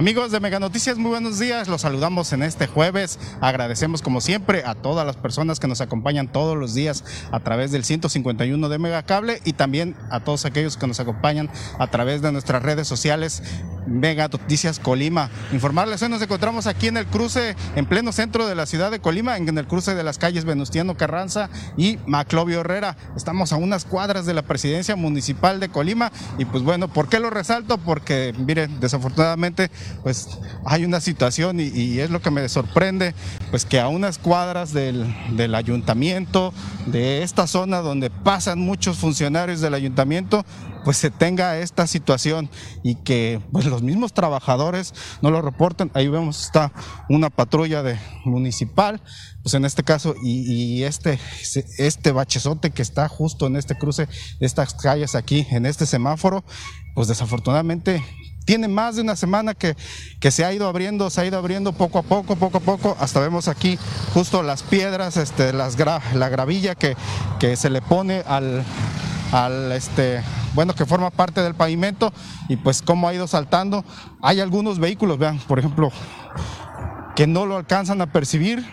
Amigos de Mega Noticias, muy buenos días. Los saludamos en este jueves. Agradecemos como siempre a todas las personas que nos acompañan todos los días a través del 151 de Megacable y también a todos aquellos que nos acompañan a través de nuestras redes sociales Mega Noticias Colima. Informarles, hoy nos encontramos aquí en el cruce, en pleno centro de la ciudad de Colima, en el cruce de las calles Venustiano Carranza y Maclovio Herrera. Estamos a unas cuadras de la presidencia municipal de Colima y pues bueno, ¿por qué lo resalto? Porque miren, desafortunadamente pues hay una situación y, es lo que me sorprende, pues que a unas cuadras del, del ayuntamiento, de esta zona donde pasan muchos funcionarios del ayuntamiento, pues se tenga esta situación y que pues los mismos trabajadores no lo reporten. Ahí vemos está una patrulla de municipal, pues en este caso y, este este bachezote que está justo en este cruce de estas calles aquí en este semáforo, pues desafortunadamente tiene más de una semana que, que se ha ido abriendo, se ha ido abriendo poco a poco, poco a poco, hasta vemos aquí justo las piedras, este, las la gravilla que, que se le pone al, al este, bueno, que forma parte del pavimento y pues cómo ha ido saltando. Hay algunos vehículos, vean, por ejemplo, que no lo alcanzan a percibir,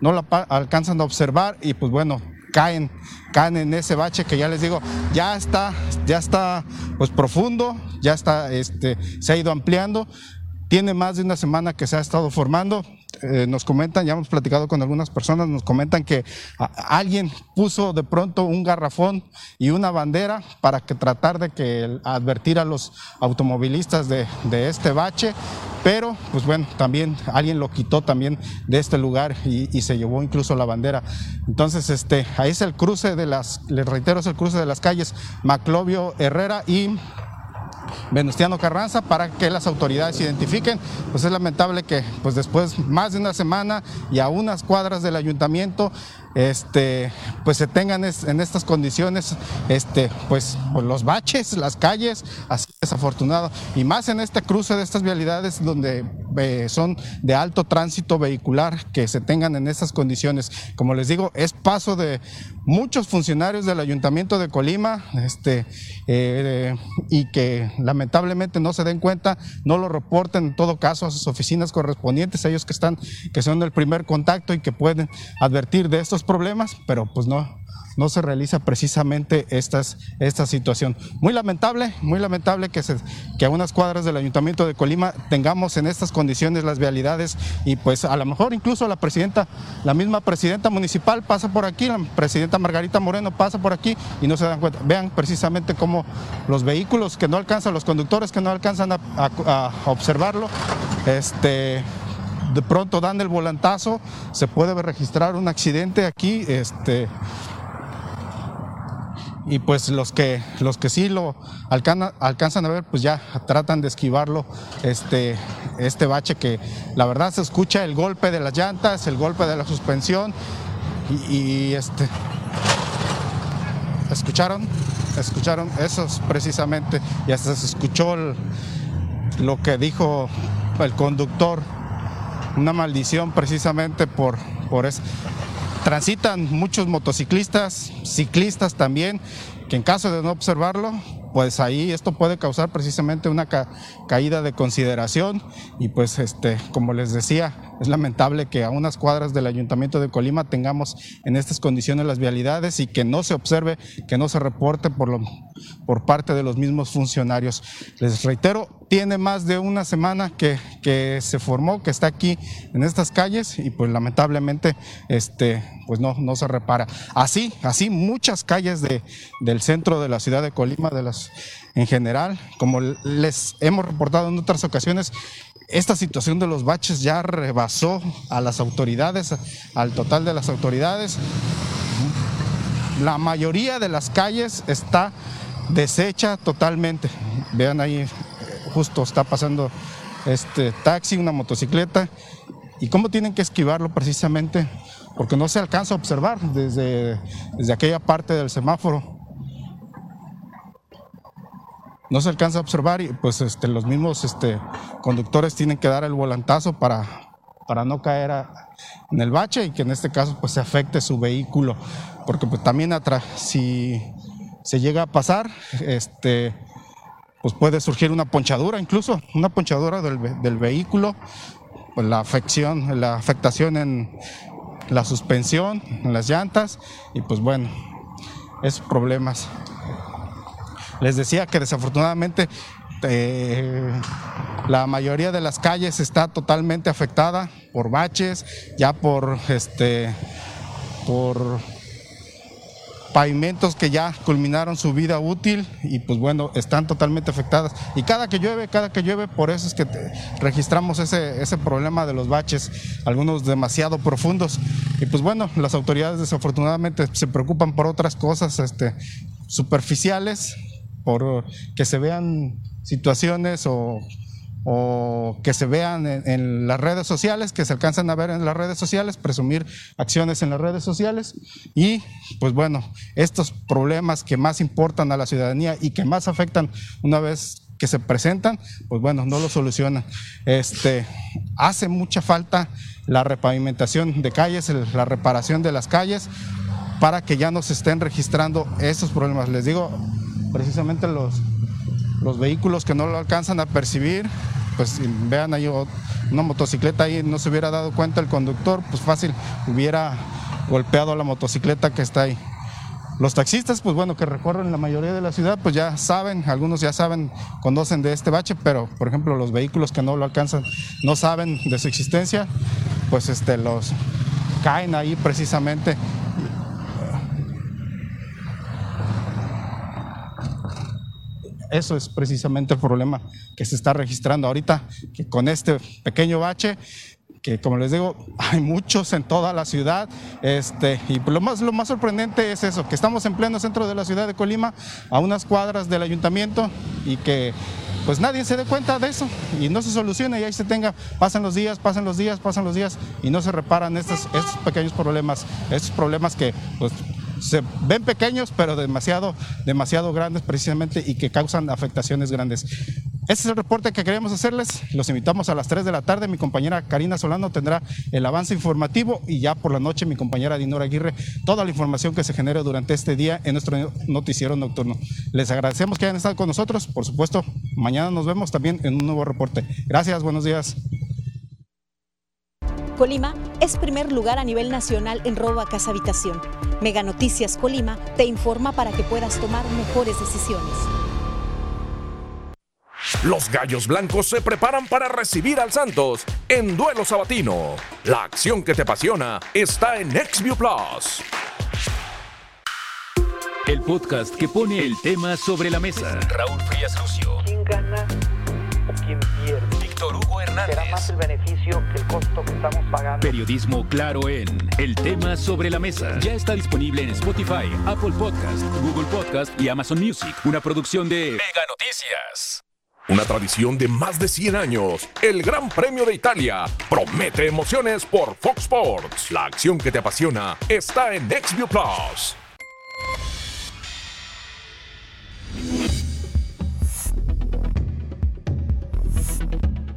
no lo alcanzan a observar y pues bueno, caen, caen en ese bache que ya les digo, ya está, ya está pues profundo, ya está, este, se ha ido ampliando, tiene más de una semana que se ha estado formando, eh, nos comentan, ya hemos platicado con algunas personas, nos comentan que alguien puso de pronto un garrafón y una bandera para que tratar de que advertir a los automovilistas de, este bache, pero pues bueno, también alguien lo quitó también de este lugar y, se llevó incluso la bandera. Entonces, este, ahí es el cruce de las, les reitero, es el cruce de las calles Maclovio Herrera y Venustiano Carranza para que las autoridades identifiquen. Pues es lamentable que pues después más de una semana y a unas cuadras del ayuntamiento este, pues se tengan en estas condiciones, este, pues, los baches, las calles, así desafortunado. Y más en este cruce de estas vialidades donde eh, son de alto tránsito vehicular, que se tengan en estas condiciones. Como les digo, es paso de muchos funcionarios del Ayuntamiento de Colima, este, eh, y que lamentablemente no se den cuenta, no lo reporten en todo caso a sus oficinas correspondientes, ellos que están, que son el primer contacto y que pueden advertir de estos problemas, pero pues no, no se realiza precisamente esta situación. Muy lamentable, muy lamentable que, se, que a unas cuadras del Ayuntamiento de Colima tengamos en estas condiciones las vialidades y pues a lo mejor incluso la presidenta, la misma presidenta municipal pasa por aquí, la presidenta Margarita Moreno pasa por aquí y no se dan cuenta. Vean precisamente cómo los vehículos que no alcanzan, los conductores que no alcanzan a, a observarlo, este de pronto dan el volantazo, se puede registrar un accidente aquí, este, y pues los que, los que sí lo alcanzan, a ver, pues ya tratan de esquivarlo, este, este bache que la verdad se escucha el golpe de las llantas, el golpe de la suspensión, y, este, ¿escucharon? ¿Escucharon? Eso es precisamente, y hasta se escuchó lo que dijo el conductor una maldición precisamente por, por eso. Transitan muchos motociclistas, ciclistas también, que en caso de no observarlo, pues ahí esto puede causar precisamente una caída de consideración. Y pues este, como les decía, es lamentable que a unas cuadras del Ayuntamiento de Colima tengamos en estas condiciones las vialidades y que no se observe, que no se reporte por, lo, por parte de los mismos funcionarios. Les reitero, tiene más de una semana que, que se formó, que está aquí en estas calles y pues lamentablemente este, pues no, no se repara. Así, así muchas calles de, del centro de la ciudad de Colima, de las en general, como les hemos reportado en otras ocasiones, esta situación de los baches ya rebasó a las autoridades, al total de las autoridades. La mayoría de las calles está deshecha totalmente. Vean ahí, justo está pasando este taxi, una motocicleta. ¿Y cómo tienen que esquivarlo precisamente? Porque no se alcanza a observar desde, desde aquella parte del semáforo no se alcanza a observar y pues este, los mismos este, conductores tienen que dar el volantazo para, para no caer en el bache y que en este caso pues se afecte su vehículo, porque pues también si se llega a pasar, este, pues puede surgir una ponchadura incluso, una ponchadura del, vehículo, pues la la afectación en la suspensión, en las llantas y pues bueno, esos problemas. Les decía que desafortunadamente eh, la mayoría de las calles está totalmente afectada por baches, ya por este por pavimentos que ya culminaron su vida útil y pues bueno, están totalmente afectadas. Y cada que llueve, cada que llueve, por eso es que registramos ese, ese problema de los baches, algunos demasiado profundos. Y pues bueno, las autoridades desafortunadamente se preocupan por otras cosas este, superficiales, por que se vean situaciones o o que se vean en, las redes sociales, que se alcanzan a ver en las redes sociales, presumir acciones en las redes sociales y pues bueno, estos problemas que más importan a la ciudadanía y que más afectan una vez que se presentan, pues bueno, no lo solucionan. Este, hace mucha falta la repavimentación de calles, la reparación de las calles para que ya no se estén registrando esos problemas. Les digo, precisamente los, los vehículos que no lo alcanzan a percibir, pues vean ahí una motocicleta ahí, no se hubiera dado cuenta el conductor, pues fácil hubiera golpeado la motocicleta que está ahí. Los taxistas, pues bueno, que recorren la mayoría de la ciudad, pues ya saben, algunos ya saben, conocen de este bache, pero por ejemplo los vehículos que no lo alcanzan, no saben de su existencia, pues este, los caen ahí precisamente Eso es precisamente el problema que se está registrando ahorita, que con este pequeño bache que como les digo, hay muchos en toda la ciudad. Este, y lo más, lo más sorprendente es eso, que estamos en pleno centro de la ciudad de Colima, a unas cuadras del ayuntamiento, y que pues nadie se dé cuenta de eso y no se soluciona y ahí se tenga, pasan los días, pasan los días, pasan los días y no se reparan estos, estos pequeños problemas, estos problemas que pues, se ven pequeños, pero demasiado, demasiado grandes precisamente y que causan afectaciones grandes. Este es el reporte que queríamos hacerles. Los invitamos a las 3 de la tarde. Mi compañera Karina Solano tendrá el avance informativo y ya por la noche mi compañera Dinora Aguirre toda la información que se genere durante este día en nuestro noticiero nocturno. Les agradecemos que hayan estado con nosotros. Por supuesto, mañana nos vemos también en un nuevo reporte. Gracias, buenos días. Colima es primer lugar a nivel nacional en robo a casa habitación. Mega Noticias Colima te informa para que puedas tomar mejores decisiones. Los Gallos Blancos se preparan para recibir al Santos en duelo sabatino. La acción que te apasiona está en XView Plus. El podcast que pone el tema sobre la mesa. Raúl Frías Lucio. ¿Quién gana o quién pierde? Víctor Hugo Hernández. Será más el beneficio que el costo que estamos pagando. Periodismo claro en El tema sobre la mesa. Ya está disponible en Spotify, Apple Podcast, Google Podcast y Amazon Music. Una producción de Mega Noticias. Una tradición de más de 100 años, el Gran Premio de Italia promete emociones por Fox Sports. La acción que te apasiona está en XView Plus.